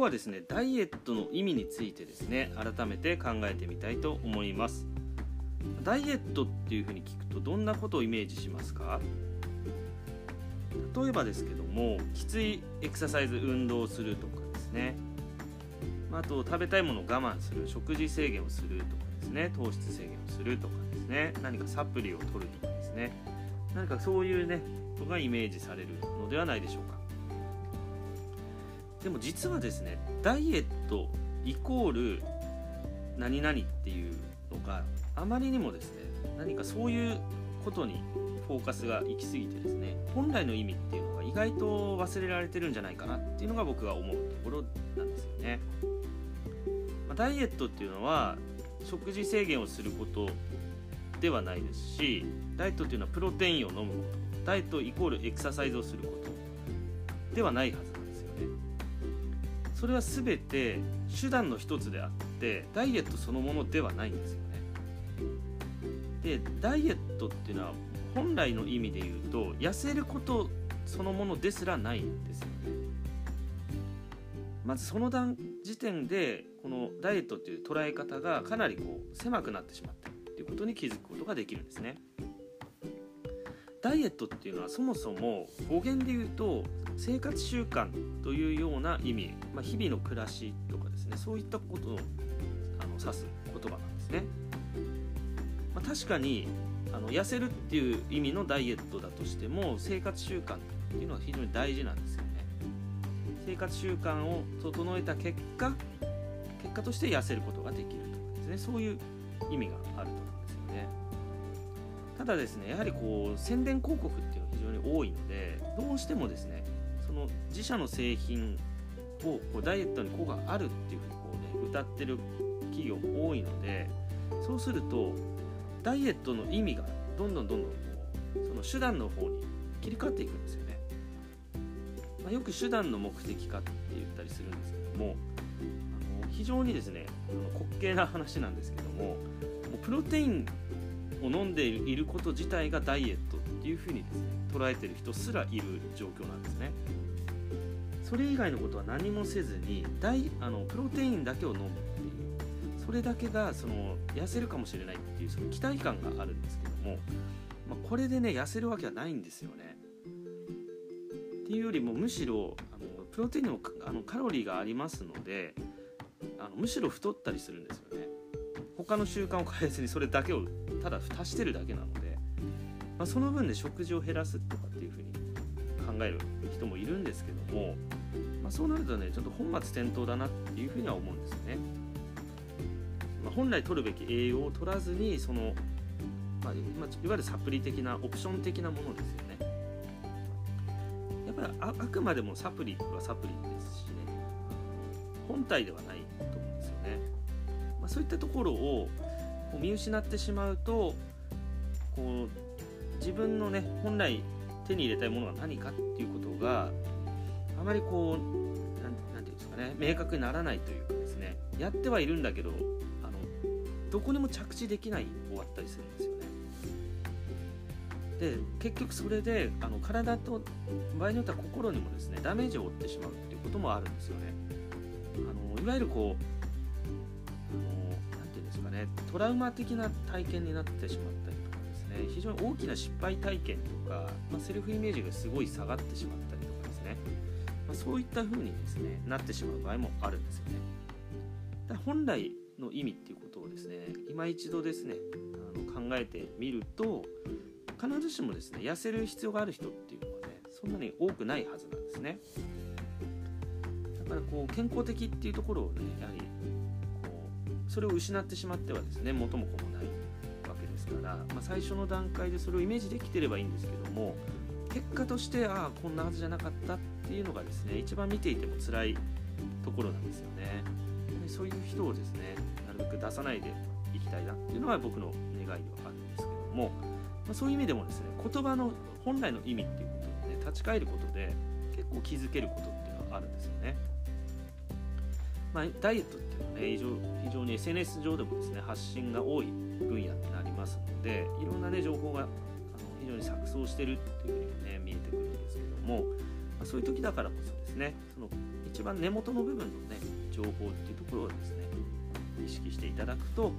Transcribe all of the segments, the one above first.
日はですねダイエットの意味についてですね改めて考えてみたいと思います。ダイエットっていうふうに聞くとどんなことをイメージしますか？例えばですけどもきついエクササイズ運動をするとかですね。あと食べたいものを我慢する食事制限をするとかですね。糖質制限をするとかですね。何かサプリを取るとかですね。何かそういうねことがイメージされるのではないでしょうか。でも実はですねダイエットイコール何々っていうのがあまりにもですね何かそういうことにフォーカスが行き過ぎてですね本来の意味っていうのが意外と忘れられてるんじゃないかなっていうのが僕が思うところなんですよね、まあ、ダイエットっていうのは食事制限をすることではないですしダイエットっていうのはプロテインを飲むことダイエットイコールエクササイズをすることではないはずなんですよね。それは全て手段の一つであってダイエットそのものではないんですよね。でダイエットっていうのは本来の意味で言うと痩せることそのものですらないんですよね。まずその段時点でこのダイエットっていう捉え方がかなりこう狭くなってしまってるっていうことに気づくことができるんですね。ダイエットっていうのはそもそも語源で言うと生活習慣というような意味、まあ、日々の暮らしとかですねそういったことをあの指す言葉なんですね、まあ、確かにあの痩せるっていう意味のダイエットだとしても生活習慣っていうのは非常に大事なんですよね。生活習慣を整えた結果結果として痩せることができるとかですね。そういう意味があると思うんですよね。ただですねやはりこう宣伝広告っていうのは非常に多いのでどうしてもですねその自社の製品をこうダイエットに効果があるっていうふうにこう、ね、歌ってる企業も多いのでそうするとダイエットの意味がどんどんどんどんこうその手段の方に切り替わっていくんですよね、まあ、よく手段の目的化って言ったりするんですけどもあの非常にですねあの滑稽な話なんですけどももうプロテインを飲んでいること自体がダイエットいうふうにですね捉えてる人すらいる状況なんですねそれ以外のことは何もせずにダイあのプロテインだけを飲むっていうそれだけがその痩せるかもしれないっていうその期待感があるんですけども、まあ、これでね痩せるわけはないんですよね。っていうよりもむしろあのプロテインにもあのカロリーがありますのであのむしろ太ったりするんですよね。他の習慣を変えずにそれだけをただ足してるだけなので、まあ、その分で食事を減らすとかっていうふうに考える人もいるんですけども、まあ、そうなるとねちょっと本末転倒だなっていうふうには思うんですよね。まあ、本来取るべき栄養を取らずにその、まあ、いわゆるサプリ的なオプション的なものですよね。やっぱりああくまでもサプリはサプリですしね。本体ではないと思うんですよね、まあ、そういったところを見失ってしまうとこう自分のね本来手に入れたいものが何かっていうことがあまりこう何て言うんですかね明確にならないというかですねやってはいるんだけどあのどこにも着地できない終わったりするんですよね。で結局それであの体と場合によっては心にもですねダメージを負ってしまうっていうこともあるんですよね。あのいわゆるこう何て言うんですかねトラウマ的な体験になってしまったね非常に大きな失敗体験とか、まあ、セルフイメージがすごい下がってしまったりとかですね、まあ、そういった風にですねなってしまう場合もあるんですよね。だ本来の意味っていうことをですね今一度ですねあの考えてみると必ずしもですね痩せる必要がある人っていうのはねそんなに多くないはずなんですね。だからこう健康的っていうところをねやはりこうそれを失ってしまってはですね元も子もない。から、まあ、最初の段階でそれをイメージできてればいいんですけども結果としてああこんなはずじゃなかったっていうのがですね一番見ていても辛いところなんですよねそういう人をですねなるべく出さないでいきたいなっていうのは僕の願いではあるんですけども、まあ、そういう意味でもですね言葉の本来の意味っていうことをね立ち返ることで結構気づけることっていうのはあるんですよね。まあ、ダイエットっていうのはね非常非常に SNS 上でもですね発信が多い分野になりますのでいろんなね情報があの非常に錯綜してるっていうふうにね見えてくるんですけどもあ、そういう時だからこそですねその一番根元の部分のね情報っていうところをですね意識していただくと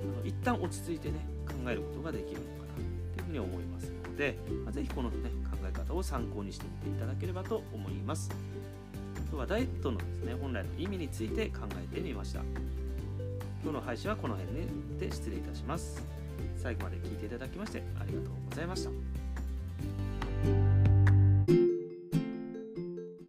あの一旦落ち着いてね考えることができるのかなというふうに思いますので、まあ、ぜひこのね考え方を参考にしてみていただければと思います。日はダイエットのですね本来の意味について考えてみました。今日の配信はこの辺で失礼いたします。最後まで聞いていただきましてありがとうございました。